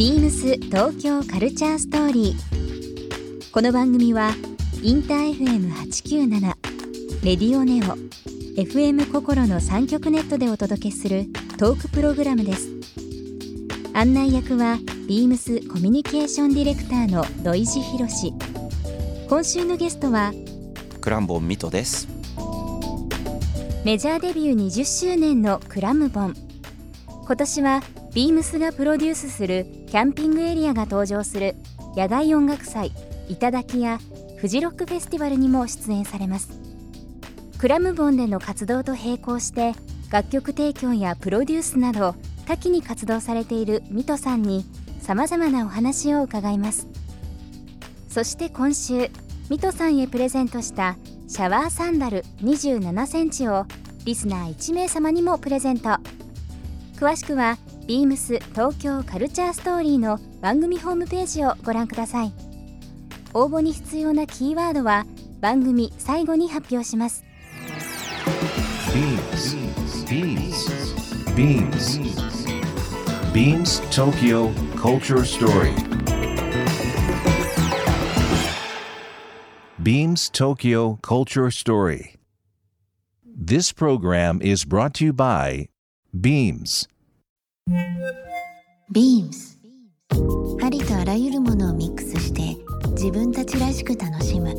ビームス東京カルチャーストーリー。この番組はインター FM897 レディオネオ FM 心の三極ネットでお届けするトークプログラムです。案内役はビームスコミュニケーションディレクターの土井博志。今週のゲストはクランボンミトですメジャーデビュー20周年のクラムボン今年はビームスがプロデュースするキャンピングエリアが登場する野外音楽祭「頂やフジロックフェスティバルにも出演されます。クラムボンでの活動と並行して楽曲提供やプロデュースなど多岐に活動されているミトさんにさまざまなお話を伺います。そして今週ミトさんへプレゼントしたシャワーサンダル27センチをリスナー1名様にもプレゼント。詳しくはビームス東京カルチャーストーリーの番組ホームページをご覧ください。応募に必要なキーワードは番組最後に発表します。ビームスビームスビームスビームス東京カルチャーストーリービームス東京カルチャーストーリー This program is brought to you by Beams. Beams ありとあらゆるものをミックスして自分たちらしく楽しむ。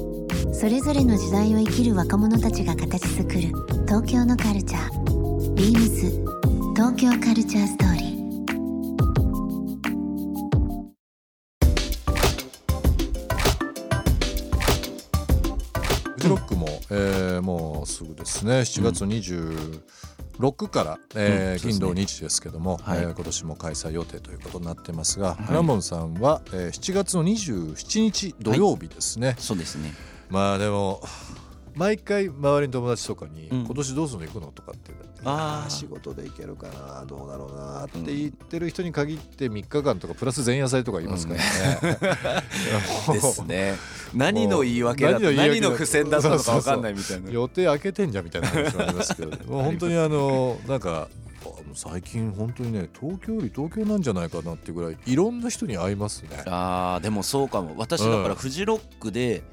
それぞれの時代を生きる若者たちが形作る東京のカルチャー。Beams 東京カルチャーストーリー。フジロックも、えーもうすぐですね。7月26から、えーうんそうですね。金土日ですけども、はい。えー今年も開催予定ということになってますが、ハラモンさんは、えー7月の27日土曜日ですね、そうですね。まあでも毎回周りの友達とかに、うん。今年どうするの行くのとかってあ仕事で行けるかなどうだろうなって言ってる人に限って3日間とかプラス前夜祭とか言いますからね。う ですね。何の言い訳だと何の付箋だったのか分かんないみたいな。予定開けてんじゃんみたいな話もありますけど もう本当にあのなんか最近本当にね東京より東京なんじゃないかなってぐらいいろんな人に会いますね。あーでもそうかも。私だからフジロックで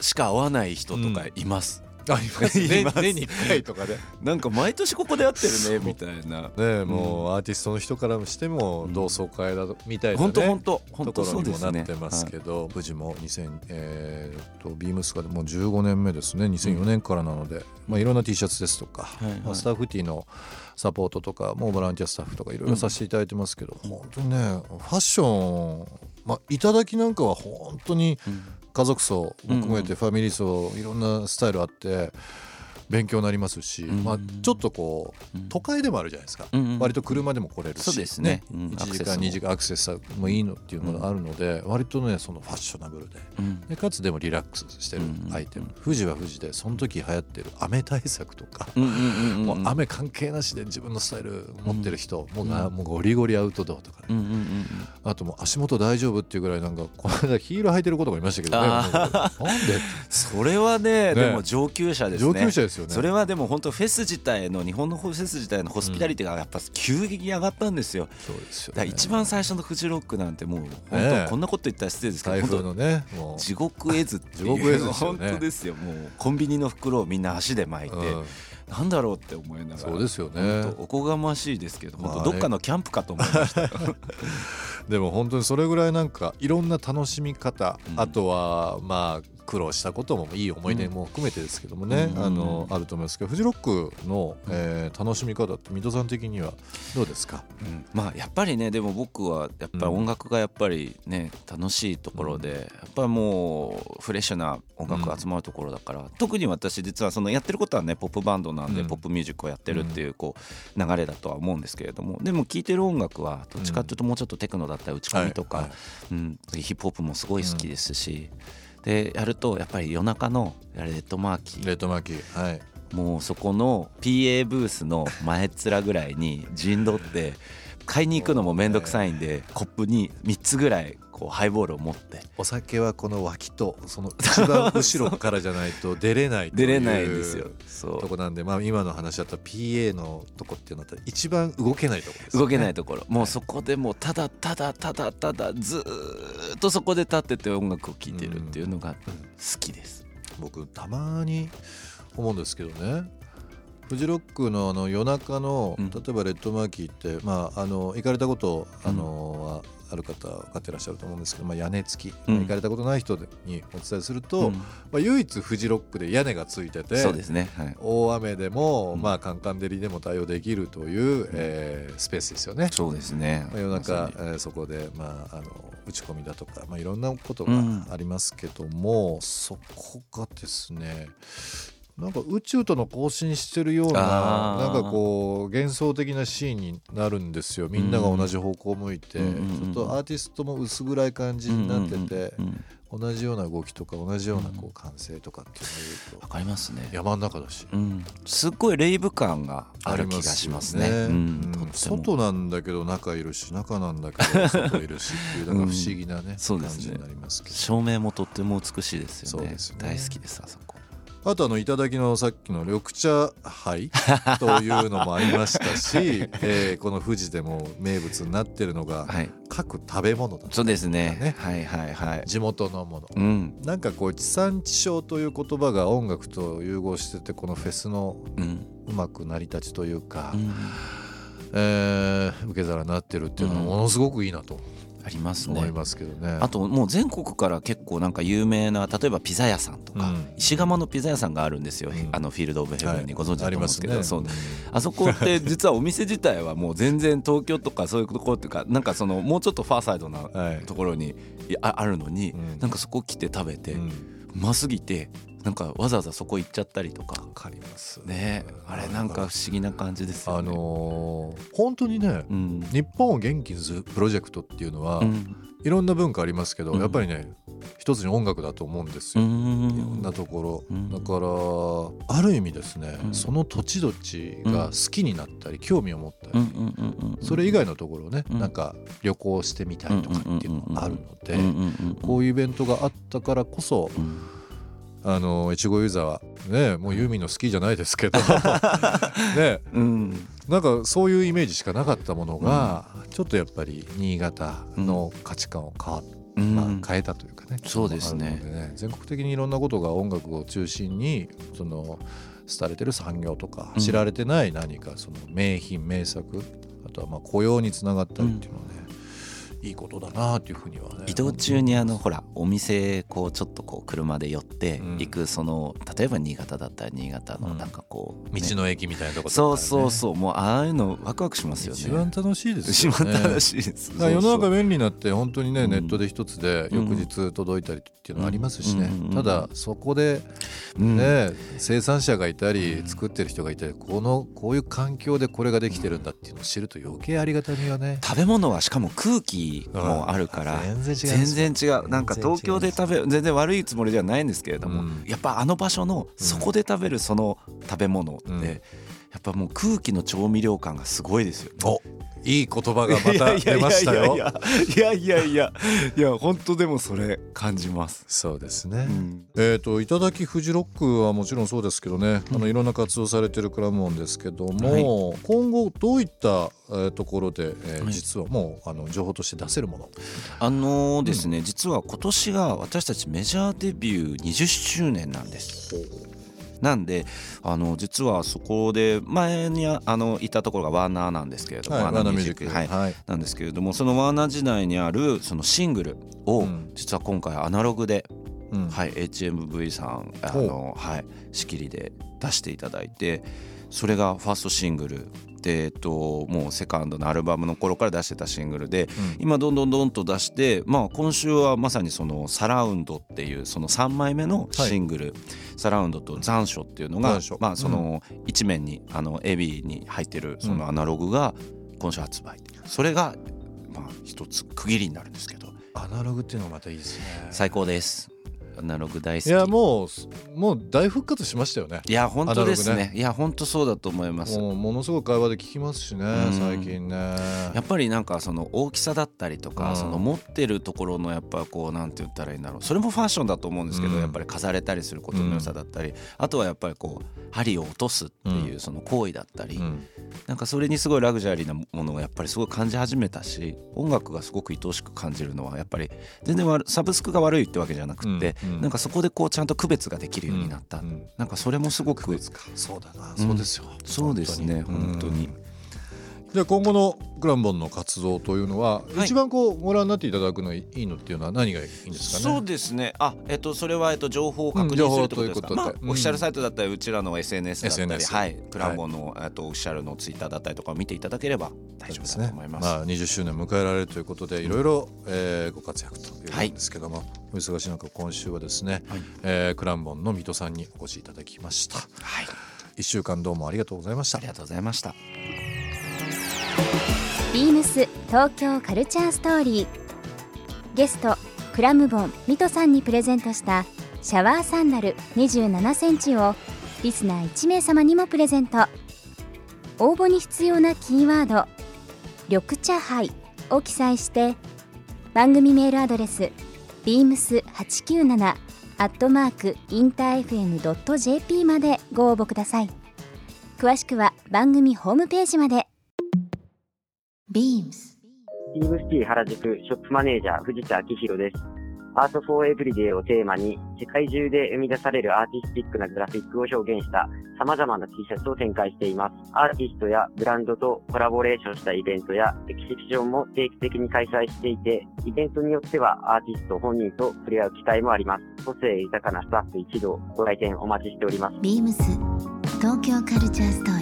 しか会わない人とかいます、ありますね。います年に1回とかで、なんか毎年ここで会ってるねみたいな。ね、もうアーティストの人からしても同窓会だみたいな、ね本当本当本当なってますけど、富士も2000、えー、とビームスがもう15年目ですね。2004年からなので、まあ、いろんな T シャツですとか、はいはい。まあ、スタッフティーのサポートとかもうボランティアスタッフとかいろいろさせていただいてますけど、本当にねファッション、まあ、いただきなんかは本当にうん家族層も含めてファミリー層いろんなスタイルあって勉強になりますし、うん。まあ、ちょっとこううん。都会でもあるじゃないですか、割と車でも来れるし、そうですね。うん1時間2時間アクセスもいいのっていうのがあるので、割とねそのファッショナブルでうん。でかつでもリラックスしてるアイテム、富士は富士でその時流行ってる雨対策とか、もう雨関係なしで自分のスタイル持ってる人、もうがもうゴリゴリアウトドアとかね、あともう足元大丈夫っていうぐらいなんかこの間ヒール履いてる子とかいましたけどね。なんで？それはねね。でも上級者ですね。上級者ですよね。それはでも本当フェス自体の日本のフェス自体のホスピタリティがやっぱ急激に上がったんですよ、そうですよ、ね、一番最初のフジロックなんてもう本ね当こんなこと言ったら失礼ですけど台風本のね地獄絵図っていう。地獄絵図ですよ本ね当ですよ。もうコンビニの袋をみんな足で巻いて、なんだろうって思いながら。そうですよね。おこがましいですけど、まあね。本当どっかのキャンプかと思いました。でも本当にそれぐらいなんかいろんな楽しみ方、うん。あとはまあ苦労したこともいい思い出も含めてですけどもね、うん。あのあると思いますけどフジロックの、えー楽しみ方って水戸さん的にはどうですか、うん。まあやっぱりねでも僕はやっぱり音楽がやっぱりね楽しいところで、やっぱりもうフレッシュな音楽が集まるところだから、特に私実はそのやってることはねポップバンドなんで、うん。ポップミュージックをやってるっていうこう流れだとは思うんですけれどもでも聴いてる音楽はどっちかっていうともうちょっとテクノだったり打ち込みとか、はい。はい。うん、ヒップホップもすごい好きですし、でやるとやっぱり夜中のレッドマーキー。レッドマーキーはい。もうそこの PA ブースの前っ面ぐらいに陣取って買いに行くのも面倒くさいんでコップに3つぐらいこうハイボールを持って。お酒はこの脇とその一番後ろからじゃないと 出れない出れないんですよ。そう。とこなんで、まあ、今の話だったら PA のとこっていうのは一番動けないところね、動けないところ。もうそこでもうただただただただずーっとそこで立ってて音楽を聴いてるっていうのが好きです。僕たまに思うんですけどねフジロックのあの夜中のうん。例えばレッドマーキーって、まあ、あの行かれたことあの、はある方分かってらっしゃると思うんですけど、まあ、屋根付き、うん。行かれたことない人にお伝えすると、うん。まあ、唯一フジロックで屋根がついててそうですね、はい、大雨でも、うん。まあ、カンカン照りでも対応できるという、えースペースですよね。そうですね。まあ夜中ま、さえーそこで、まあ、あの打ち込みだとか、まあ、いろんなことがうん。ありますけども、そこがですねなんか宇宙との交信してるようななんかこう幻想的なシーンになるんですよ。みんなが同じ方向を向いて、うんうんうんうん。ちょっとアーティストも薄暗い感じになってて、うんうんうん同じような動きとか同じようなこう感性とかっていうのをわかりますね。言うと山の中だし。うん、すっごいレイブ感がある気がしますね。うん。うん。外なんだけど中いるし中なんだけど外いるしっていうなんか不思議なね、ね。感じになりますけど。照明もとっても美しいですよね。そうですよね。大好きですあそこ。あとあの頂のさっきの緑茶杯 というのもありましたし、えーこの富士でも名物になってるのがはい、各食べ物だそうですね。ねはいはいはい。地元のもの。うん。なんかこう地産地消という言葉が音楽と融合しててこのフェスのうん。うまく成り立ちというか、うん。えー受け皿になってるっていうのはものすごくいいなとありますね。思いますけどね。あともう全国から結構なんか有名な例えばピザ屋さんとか、うん。石窯のピザ屋さんがあるんですよ、うん。あのフィールド・オブ・ヘブンにご存知だありまと思うんですすけど、ね。そう。あそこって実はお店自体はもう全然東京とかそういうところっていうかなんかそのもうちょっとファーサイドなはい。ところにいああるのに、うん。なんかそこ来て食べて、ううんますぎてなんかわざわざそこ行っちゃったりとか。わかります。ね。あれなんか不思議な感じですよあね。のー本当にねうん。日本を元気にするプロジェクトっていうのは、うん。いろんな文化ありますけど、うん。やっぱりね一つに音楽だと思うんですよ、いろんなところ、うん。だからある意味ですね、うん。その土地土地が好きになったり、興味を持ったり、うんうんうんうんそれ以外のところをね、うん。なんか旅行してみたいとかっていうのがあるので、うんうんうんうん。こういうイベントがあったからこそうん。あの越後ユーザーはねもうユーミンの好きじゃないですけど ね。うん。なんかそういうイメージしかなかったものが、ちょっとやっぱり新潟の価値観を変わっうんまあ、変えたというかね、そうですね。あるので全国的にいろんなことが音楽を中心にその廃れてる産業とか、うん。知られてない何かその名品名作あとはまあ雇用につながったりっていうのはね、いいことだなっていうふうにはね。移動中にあのほらお店こうちょっとこう車で寄ってうん。行くその例えば新潟だったら新潟のうん。なんかこうね。道の駅みたいなところそうそうそう。もうああいうのワクワクしますよね。一番楽しいです一よね。番楽しいです。世の中便利になって本当にね、うん。ネットで一つで翌日届いたりっていうのはありますしね、うん。うん。ただそこでね、生産者がいたりうん。作ってる人がいたりこのこういう環境でこれができてるんだっていうのを知ると余計ありがたみがね。食べ物はしかも空気もあるから全然違います全然違う。なんか東京で食べ全然悪いつもりではないんですけれども、うん。やっぱあの場所のそこで食べるその食べ物って、うんやっぱもう空気の調味料感がすごいですよ、おいい言葉がまた出ましたよ。いやいやいや。いやいや本当でもそれ感じます、そうですね、うん。えー、と頂きフジロックはもちろんそうですけどね、あのいろんな活動されてるクラムオンですけども、今後どういった、えーところで、えーはい。実はもうあの情報として出せるもの、あのーですね、実は今年が私たちメジャーデビュー20周年なんです。なんであの実はそこで前にあのいたところがワーナーなんですけれども、はい、ワーナーミュージック。はい。はい。なんですけれどもそのワーナー時代にあるそのシングルをうん。実は今回アナログで、うん。はい、HMV さんあの、はい、仕切りで出していただいてそれがファーストシングルで、えっと、もうセカンドのアルバムの頃から出してたシングルで、うん。今どんどんどんと出して、まあ、今週はまさにその「サラウンド」っていうその3枚目のシングル「サラウンド」と「残暑」っていうのがまあその一面にあのエビに入ってるそのアナログが今週発売それがまあ一つ区切りになるんですけど。アナログっていうのがまたいいですね。最高です。アナログ大好き。いやもうもう大復活しましたよね。いや本当ですね。アナログいや本当そうだと思います。もうものすごく会話で聞きますしねん。最近ね。やっぱりなんかその大きさだったりとか、うん。その持ってるところのやっぱこうなんて言ったらいいんだろう。それもファッションだと思うんですけど、うん。やっぱり飾れたりすることの良さだったり、あとはやっぱりこう針を落とすっていうその行為だったり、うん。なんかそれにすごいラグジュアリーなものをやっぱりすごい感じ始めたし音楽がすごく愛おしく感じるのはやっぱり全然悪サブスクが悪いってわけじゃなくって、なんかそこでこうちゃんと区別ができるようになった、うん。うん。なんかそれもすごくそうだな、ん。そうですよ。そうですね。本当に。うんじゃあ今後のクランボンの活動というのは、はい。一番こうご覧になっていただくのいいのっていうのは何がいいんですかね？そうですね。あ、えっとそれはえっと情報を確認するってことですか？まあということで。うん。オフィシャルサイトだったりうちらの SNS だったり、はい、プランボのえっとオフィシャルのツイッターだったりとかを見ていただければ大丈夫だと思います。まあ、20周年迎えられるということでいろいろ、えーご活躍ということですけども、お忙しい中今週はですね、はい。えークランボンの水戸さんにお越しいただきました。はい、1週間どうもありがとうございました。ありがとうございました。ビームス東京カルチャーストーリー。ゲストクラムボンミトさんにプレゼントしたシャワーサンダル27センチをリスナー1名様にもプレゼント。応募に必要なキーワード「緑茶杯」を記載して番組メールアドレス beams897 アットマークインター FM.jp までご応募ください。詳しくは番組ホームページまで。Beams ビームシティ原宿ショップマネージャー藤田明宏です。Art for Everyday をテーマに世界中で生み出されるアーティスティックなグラフィックを表現した様々な T シャツを展開しています。アーティストやブランドとコラボレーションしたイベントやエキシビションも定期的に開催していて、イベントによってはアーティスト本人と触れ合う機会もあります。個性豊かなスタッフ一同ご来店お待ちしております。beams 東京カルチャーストーリー